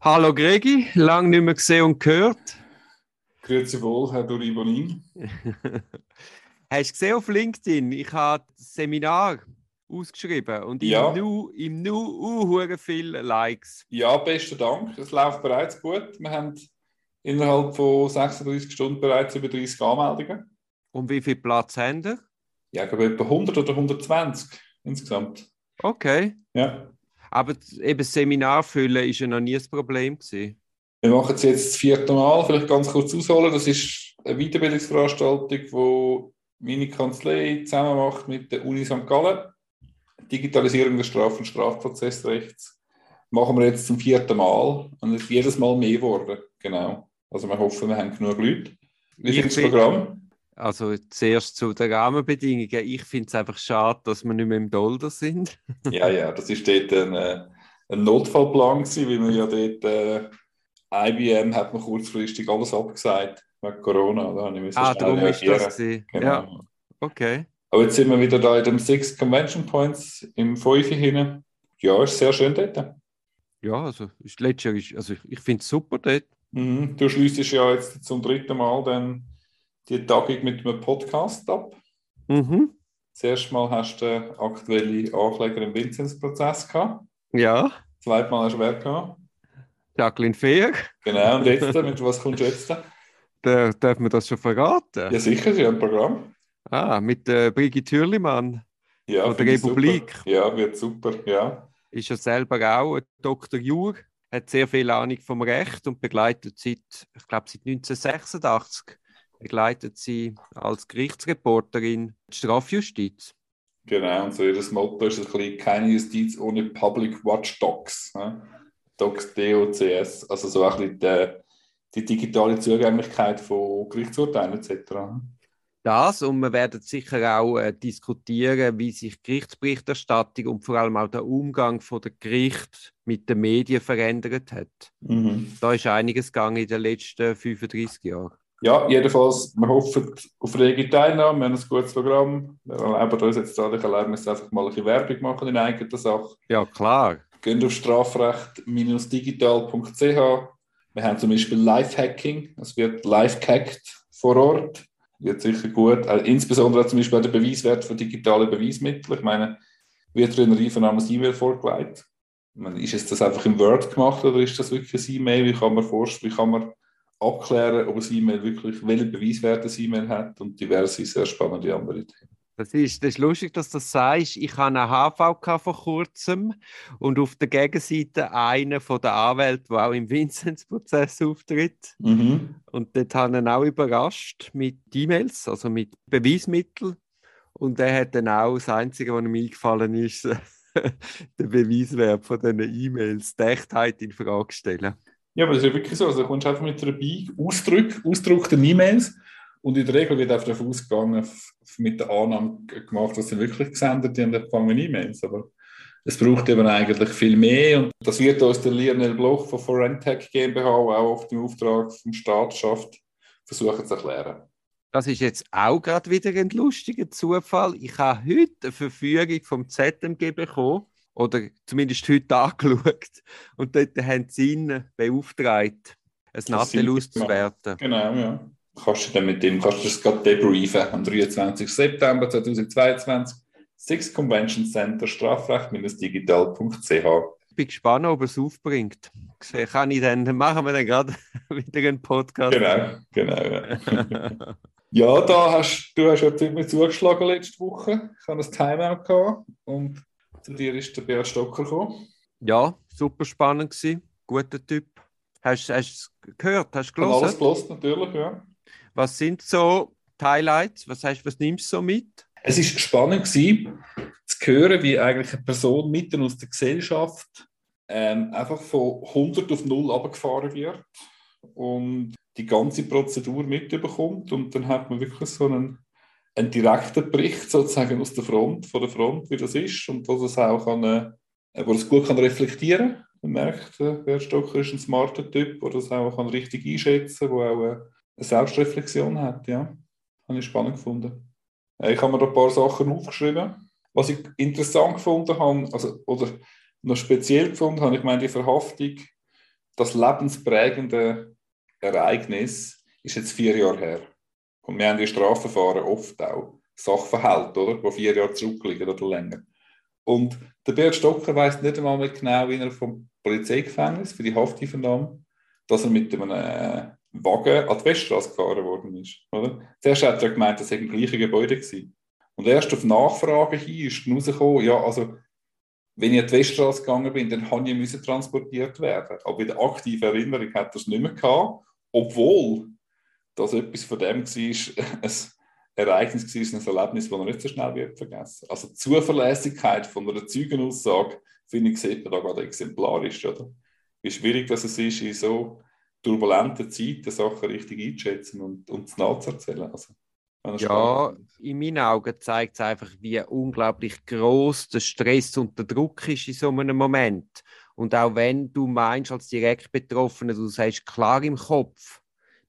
Hallo Gregi, lang nicht mehr gesehen und gehört. Grüezi wohl, Herr Doribonin. Hast du gesehen auf LinkedIn? Ich habe das Seminar ausgeschrieben und Ja. im Nu, im Nu uh, viele Likes. Ja, besten Dank. Es läuft bereits gut. Wir haben innerhalb von 36 Stunden bereits über 30 Anmeldungen. Und wie viel Platz haben wir? Ja, ich glaube etwa 100 oder 120 insgesamt. Okay. Ja. Aber eben das Seminar füllen ist ja noch nie das Problem gewesen. Wir machen es jetzt das vierte Mal. Vielleicht ganz kurz ausholen. Das ist eine Weiterbildungsveranstaltung, die meine Kanzlei zusammen macht mit der Uni St. Gallen. Digitalisierung des Straf- und Strafprozessrechts machen wir jetzt zum vierten Mal und es ist jedes Mal mehr geworden. Genau. Also wir hoffen, wir haben genug Leute. Wie bin- das Programm? Also zuerst zu den Rahmenbedingungen. Ich finde es einfach schade, dass wir nicht mehr im Dollar sind. Ja, ja, das ist dort ein, äh, ein Notfallplan gewesen, weil man ja dort äh, IBM hat man kurzfristig alles abgesagt wegen Corona. Da habe ich ah, darum ist reagieren. das gewesen. Genau. Ja, okay. Aber jetzt sind wir wieder da in dem Six Convention Points im Fünfe hinein. Ja, ist sehr schön dort. Ja, also ist letztlich, also ich, ich finde es super dort. Mhm. Du schließt ja jetzt zum dritten Mal dann die Tagung mit einem Podcast ab. Mhm. Das erste Mal hast du aktuelle Ankläger im Vinzenzprozess gehabt. Ja, Das zweite Mal hast du wer gehabt. Jacqueline Fehr. Genau, und jetzt, mit was kommst du jetzt? Da, darf man das schon verraten? Ja, sicher, sie haben ein Programm. Ah, mit der Brigitte Hürlimann. Ja, Von der Republik. Super. Ja, wird super, ja. Ist ja selber auch ein Dr. Jur, hat sehr viel Ahnung vom Recht und begleitet seit, ich glaube, seit 1986 begleitet sie als Gerichtsreporterin die Strafjustiz. Genau, und so ihr Motto ist ein bisschen keine Justiz ohne Public Watchdogs. Ne? Docs, DOCS, also so ein bisschen die, die digitale Zugänglichkeit von Gerichtsurteilen etc. Das und wir werden sicher auch äh, diskutieren, wie sich Gerichtsberichterstattung und vor allem auch der Umgang von der Gericht mit den Medien verändert hat. Mhm. Da ist einiges gegangen in den letzten 35 Jahren. Ja, jedenfalls, wir hoffen auf rege Teilnahme, wir haben ein gutes Programm. Wir erlauben uns jetzt alle, ich erlaube mir jetzt einfach mal ein bisschen Werbung machen in eigener Sache. Ja, klar. Geht auf strafrecht-digital.ch. Wir haben zum Beispiel Live-Hacking. Es wird live gehackt vor Ort. Wird sicher gut. Also insbesondere zum Beispiel der Beweiswert für digitale Beweismittel. Ich meine, wird einen Einvernahme ein E-Mail vorgelegt? Ist es das einfach im Word gemacht oder ist das wirklich ein E-Mail? Wie kann man vorstellen, wie kann man abklären, ob ein E-Mail wirklich, welche Beweiswerte ein E-Mail hat und diverse sehr spannende andere Themen. Das ist, das ist lustig, dass du das sagst. Ich habe eine HVK vor kurzem und auf der Gegenseite einen von den Anwälten, der auch im Vinzenz-Prozess auftritt. Mhm. Und dort habe ich ihn auch überrascht mit E-Mails, also mit Beweismitteln. Und er hat dann auch das Einzige, was ihm eingefallen ist, der Beweiswert von diesen E-Mails, die Echtheit in Frage stellen. Ja, aber das ist ja wirklich so. Also, du kommst einfach mit einer Bi Ausdruck, ausgedruckten E-Mails und in der Regel wird einfach davon ausgegangen, mit der Annahme gemacht, dass sie wirklich gesendet haben, empfangen E-Mails. Aber es braucht eben eigentlich viel mehr und das wird uns der Lionel Bloch von Forentech GmbH auch auf dem Auftrag vom Staat schafft, versuchen zu erklären. Das ist jetzt auch gerade wieder ein lustiger Zufall. Ich habe heute eine Verfügung vom ZMG bekommen, oder zumindest heute angeschaut. Und dort haben sie ihn beauftragt, ein Nattel auszuwerten. Genau, ja. Kannst du dann mit dem kannst du das gerade debriefen am 23. September 2022. Six Convention Center Strafrecht-digital.ch. Ich bin gespannt, ob er es aufbringt. Kann ich dann, machen wir dann gerade wieder einen Podcast. Genau, genau. Ja. Ja, da hast du hast ja ziemlich zugeschlagen letzte Woche. Ich hatte ein Timeout gehabt und zu dir ist der Beat Stocker gekommen. ja, super spannend gewesen. Guter Typ. Hast du es gehört? Hast du habe alles gelesen? natürlich, ja. Was sind so die Highlights? Was, hast, was nimmst du so mit? Es war spannend gewesen, zu hören, wie eigentlich eine Person mitten aus der Gesellschaft ähm, einfach von 100 auf 0 runtergefahren wird und die ganze Prozedur mitbekommt. Und dann hat man wirklich so einen, einen direkten Bericht sozusagen aus der Front, von der Front, wie das ist und wo das auch kann, äh, wo das gut kann reflektieren kann. Man merkt, äh, Bert Stocker ist ein smarter Typ, der das auch kann richtig einschätzen kann, der auch äh, eine Selbstreflexion hat. Ja. Habe ich spannend gefunden. Äh, Ich habe mir da ein paar Sachen aufgeschrieben. Was ich interessant gefunden habe, also, oder noch speziell gefunden habe, ich meine, die Verhaftung das lebensprägende Ereignis ist jetzt vier Jahre her. Und wir haben in Strafverfahren oft auch Sachverhalte, oder? die vier Jahre zurückliegen oder länger. Und der Bert Stocker weiß nicht einmal mehr genau, wie er vom Polizeigefängnis für die Haftübernahme, dass er mit einem äh, Wagen an die Weststraße gefahren worden ist. Oder? Zuerst hat er gemeint, das sei im gleichen Gebäude gewesen. Und erst auf Nachfrage hin ist rausgekommen, ja, also, wenn ich an die Weststraße gegangen bin, dann habe ich transportiert werden. Aber in der aktiven Erinnerung hat er es nicht mehr gehabt, obwohl das etwas von dem war, ein Ereignis war, ein Erlebnis, das er nicht so schnell wird vergessen. Also die Zuverlässigkeit von einer Zeugenaussage, finde ich, sieht man da gerade exemplarisch. Oder? Wie schwierig das ist, in so turbulenten Zeiten Sachen richtig einzuschätzen und, und nachzuerzählen. Also, ja, in meinen Augen zeigt es einfach, wie unglaublich groß der Stress und der Druck ist in so einem Moment. Und auch wenn du meinst, als direkt Betroffener, du sagst klar im Kopf,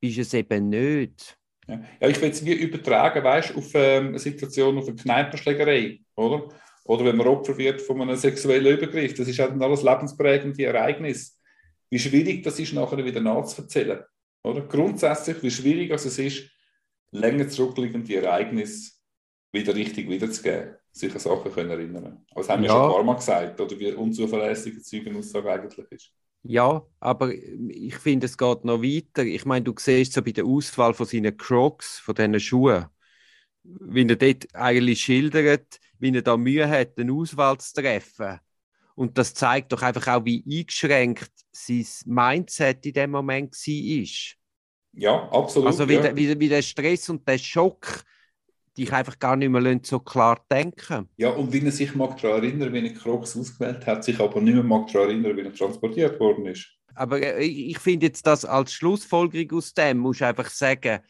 bist es eben nicht. Ja, ja ich will es wie übertragen, weißt du, auf ähm, eine Situation, auf eine Kneipenschlägerei, oder? Oder wenn man Opfer wird von einem sexuellen Übergriff. Das ist halt alles lebensprägende Ereignis. Wie schwierig das ist, nachher wieder nachzuerzählen. Oder? Grundsätzlich, wie schwierig es ist, länger zurückliegende Ereignisse wieder richtig wiederzugeben, sich an Sachen können erinnern. Das haben wir ja. schon ein paar Mal gesagt, oder wie unzuverlässig eine Zeugenaussage eigentlich ist. Ja, aber ich finde, es geht noch weiter. Ich meine, du siehst so bei der Auswahl von seinen Crocs, von diesen Schuhen, wie er dort eigentlich schildert, wie er da Mühe hat, eine Auswahl zu treffen. Und das zeigt doch einfach auch, wie eingeschränkt sein Mindset in dem Moment war. Ja, absolut. Also wie, ja. Der, wie, wie der Stress und der Schock dich einfach gar nicht mehr so klar denken. Ja, und wie er sich mag daran erinnern, wie er Crocs ausgewählt hat, sich aber nicht mehr mag daran erinnern, wie er transportiert worden ist. Aber äh, ich finde jetzt das als Schlussfolgerung aus dem, muss ich einfach sagen,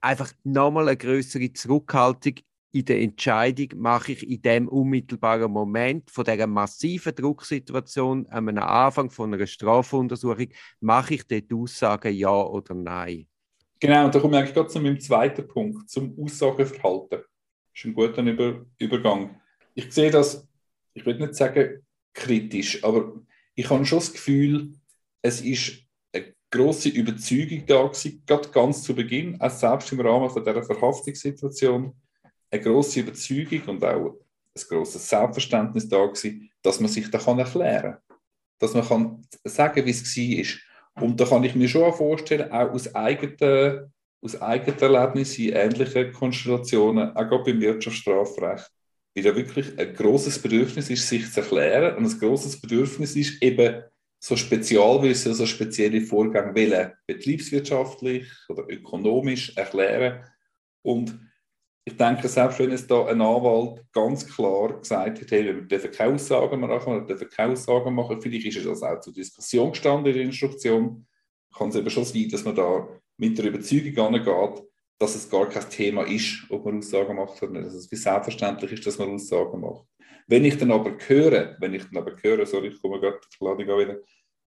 einfach nochmal eine größere Zurückhaltung in der Entscheidung, mache ich in dem unmittelbaren Moment von dieser massiven Drucksituation am Anfang von einer Strafuntersuchung, mache ich dort Aussagen ja oder nein. Genau, und da komme ich eigentlich gerade zu meinem zweiten Punkt, zum Aussageverhalten. Das ist ein guter Über Übergang. Ich sehe das, ich würde nicht sagen kritisch, aber ich habe schon das Gefühl, es ist eine große Überzeugung da gewesen, gerade ganz zu Beginn, auch selbst im Rahmen von dieser Verhaftungssituation, eine große Überzeugung und auch ein grosses Selbstverständnis da gewesen, dass man sich da erklären kann. Dass man kann sagen wie es war. Und da kann ich mir schon vorstellen, auch aus eigenen, aus eigenen Erlebnissen in ähnlichen Konstellationen, auch gerade beim Wirtschaftsstrafrecht, wie da wirklich ein großes Bedürfnis ist, sich zu erklären. Und ein großes Bedürfnis ist eben so Spezialwissen, so spezielle Vorgänge wollen, betriebswirtschaftlich oder ökonomisch erklären. Und ich denke, selbst wenn es da ein Anwalt ganz klar gesagt hat, hey, wir dürfen keine Aussagen machen, wir dürfen keine Aussagen machen, vielleicht ist das auch zur Diskussion gestanden in der Instruktion, kann es eben schon sein, dass man da mit der Überzeugung angeht, dass es gar kein Thema ist, ob man Aussagen macht oder nicht. Also es wie selbstverständlich ist, dass man Aussagen macht. Wenn ich dann aber höre, wenn ich dann aber höre, sorry, ich komme gerade, ich lade wieder,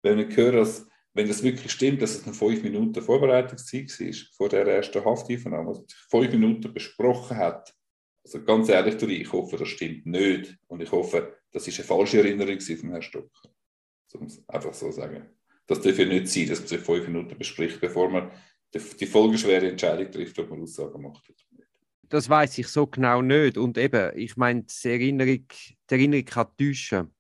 wenn ich höre, dass wenn das wirklich stimmt, dass es eine fünf Minuten Vorbereitungszeit war, vor der ersten Haftübernahme, also fünf Minuten besprochen hat, also ganz ehrlich, ich hoffe, das stimmt nicht. Und ich hoffe, das ist eine falsche Erinnerung von Herrn Stocker. Um es einfach so sagen. Das darf ja nicht sein, dass man sich fünf Minuten bespricht, bevor man die folgeschwere Entscheidung trifft, ob man Aussagen macht. Das weiß ich so genau nicht. Und eben, ich meine, die Erinnerung, die Erinnerung kann täuschen.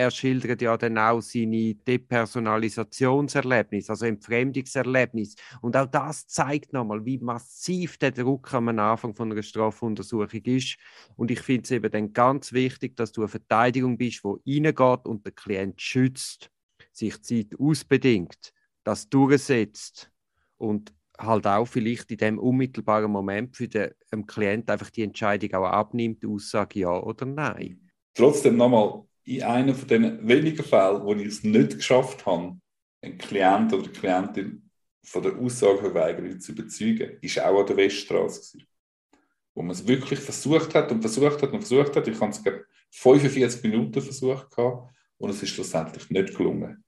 Er schildert ja dann auch seine Depersonalisationserlebnis, also Entfremdungserlebnis. Und auch das zeigt nochmal, wie massiv der Druck am Anfang von einer Strafuntersuchung ist. Und ich finde es eben dann ganz wichtig, dass du eine Verteidigung bist, die reingeht und den Klient schützt, sich Zeit ausbedingt, das durchsetzt und halt auch vielleicht in dem unmittelbaren Moment für den Klient einfach die Entscheidung auch abnimmt, Aussage ja oder nein. Trotzdem nochmal, in einem von den wenigen Fällen, wo ich es nicht geschafft habe, einen Klient oder eine Klientin von der Aussageverweigerung zu überzeugen, ist auch an der Weststraße. Wo man es wirklich versucht hat und versucht hat und versucht hat. Ich habe es 45 Minuten versucht und es ist schlussendlich nicht gelungen.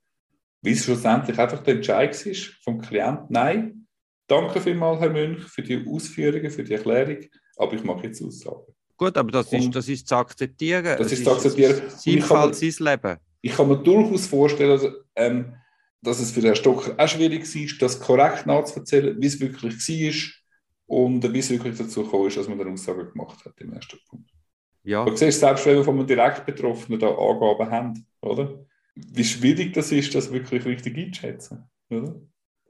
Wie es schlussendlich einfach der Entscheid war vom Klienten, nein, danke vielmals, Herr Münch, für die Ausführungen, für die Erklärung, aber ich mache jetzt Aussagen. Gut, aber das ist, das ist zu akzeptieren. Das ist zu akzeptieren. Sein Fall, sein Leben. Ich kann mir durchaus vorstellen, also, ähm, dass es für den Stocker auch schwierig war, das korrekt nachzuerzählen, wie es wirklich war und wie es wirklich dazu gekommen ist, dass man eine Aussage gemacht hat im ersten Punkt. Ja. Du siehst selbst, wenn wir von einem direkt Betroffenen da Angaben haben, oder? Wie schwierig das ist, das wirklich richtig einzuschätzen, oder?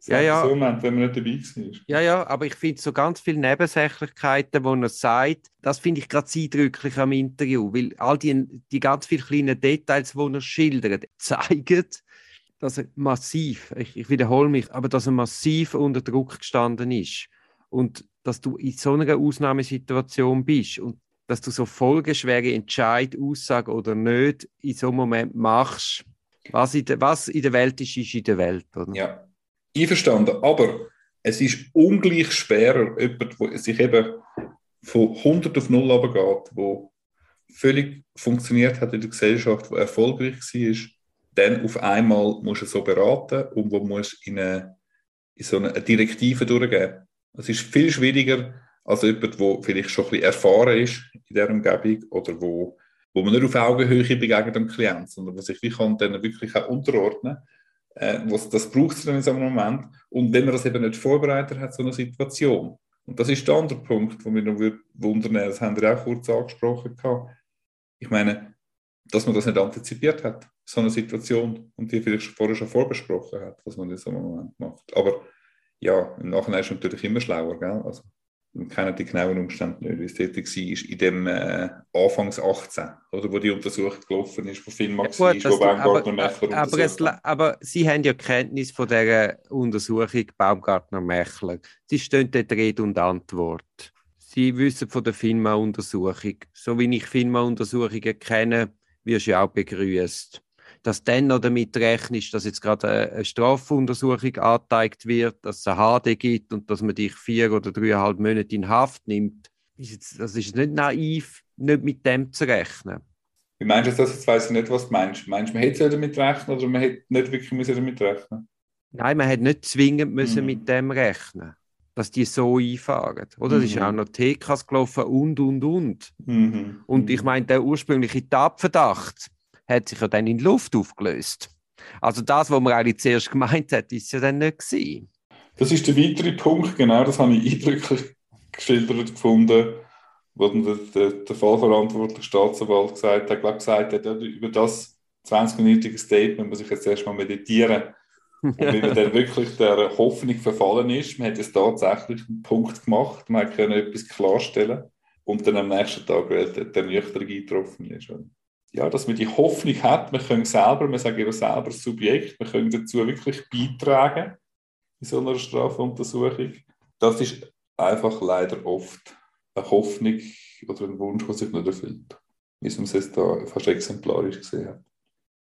Ja, ja. So Moment, wenn man nicht dabei war. Ja, ja, aber ich finde so ganz viele Nebensächlichkeiten, wo er sagt, das finde ich gerade eindrücklich am Interview, weil all die, die ganz vielen kleinen Details, die er schildert, zeigen, dass er massiv, ich, ich wiederhole mich, aber dass er massiv unter Druck gestanden ist. Und dass du in so einer Ausnahmesituation bist und dass du so folgeschwere Entscheid, Aussage oder nicht in so einem Moment machst, was in, der, was in der Welt ist, ist in der Welt. Oder? Ja, einverstanden. Aber es ist ungleich schwerer, jemand, der sich eben von 100 auf 0 runtergeht, wo völlig funktioniert hat in der Gesellschaft, wo erfolgreich war, dann auf einmal muss er so beraten und wo muss in, eine, in so eine Direktive durchgeben. Es ist viel schwieriger als jemand, der vielleicht schon ein bisschen erfahren ist in dieser Umgebung oder wo, wo man nicht auf Augenhöhe begegnet dem Klienten, sondern wo sich wie kann dann wirklich auch unterordnen kann äh, was, das braucht es dann in so einem Moment. Und wenn man das eben nicht vorbereitet hat, so eine Situation. Und das ist der andere Punkt, wo mir noch wundern, das haben wir auch kurz angesprochen. Ich meine, dass man das nicht antizipiert hat, so eine Situation, und die vielleicht vorher schon vorbesprochen hat, was man in so einem Moment macht. Aber ja, im Nachhinein ist es natürlich immer schlauer, gell? Also, wir kennen die genauen Umstände nicht, wie es dort war, in dem äh, Anfangs 18, oder, wo die Untersuchung gelaufen ist, wo Filmax ja, gut, war, wo Baumgartner aber, es, aber Sie haben ja Kenntnis von dieser Untersuchung Baumgartner Mechler. Sie stehen dort Rede und Antwort. Sie wissen von der FINMA-Untersuchung. So wie ich FINMA-Untersuchungen kenne, wirst du auch begrüßt dass dann noch damit rechnest, dass jetzt gerade eine Strafuntersuchung angezeigt wird, dass es eine HD gibt und dass man dich vier oder dreieinhalb Monate in Haft nimmt. das ist nicht naiv, nicht mit dem zu rechnen. Wie meinst du das? Jetzt weiss ich nicht, was du meinst. Meinst du, man hätte damit rechnen oder man hätte nicht wirklich damit rechnen Nein, man hätte nicht zwingend müssen mhm. mit dem rechnen dass die so einfahren. Oder? Mhm. ist auch noch TKs gelaufen und, und, und. Mhm. Und ich meine, der ursprüngliche Tatverdacht, hat sich ja dann in Luft aufgelöst. Also das, was man eigentlich zuerst gemeint hat, ist ja dann nicht gewesen. Das ist der weitere Punkt, genau, das habe ich eindrücklich geschildert gefunden, wo der, der, der Fallverantwortliche Staatsanwalt gesagt hat, glaube gesagt hat, über das 20-minütige Statement muss ich jetzt erstmal meditieren. Und wie man dann wirklich der Hoffnung verfallen ist, man hat jetzt tatsächlich einen Punkt gemacht, man hat etwas klarstellen und dann am nächsten Tag der Nüchtern eingetroffen ist ja, dass man die Hoffnung hat, wir können selber, wir sagen ja selber Subjekt, wir können dazu wirklich beitragen in so einer Strafuntersuchung. Das ist einfach leider oft eine Hoffnung oder ein Wunsch, der sich nicht erfüllt. Wie man es jetzt da fast exemplarisch gesehen hat.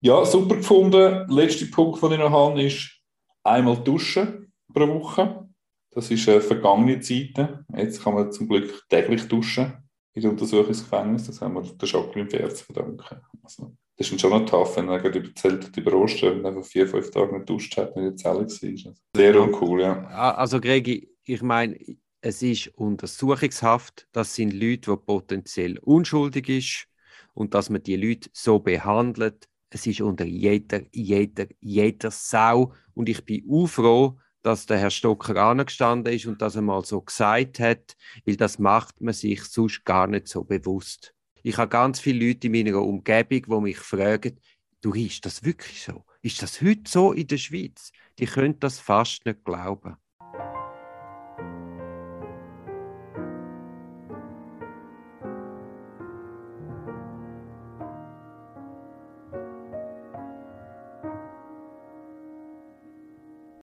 Ja, super gefunden. Letzter Punkt, den ich noch habe, ist einmal duschen pro Woche. Das ist eine vergangene Zeit. Jetzt kann man zum Glück täglich duschen in der Untersuchungsgefängnis. Das haben wir der Jacqueline Fair zu verdanken. Also, das ist schon noch tough, wenn er gerade erzählt hat, über Ostern einfach vier, fünf Tage nicht duscht hat, in der Zelle war. Sehr uncool, ja. Also, Gregi, ich meine, es ist Untersuchungshaft. Das sind Leute, die potenziell unschuldig sind und dass man die Leute so behandelt. Es ist unter jeder, jeder, jeder Sau. Und ich bin auch froh, dass der Herr Stocker angestanden ist und dass er mal so gesagt hat, weil das macht man sich sonst gar nicht so bewusst. Ich habe ganz viele Leute in meiner Umgebung, die mich fragen, du, ist das wirklich so? Ist das heute so in der Schweiz? Die können das fast nicht glauben.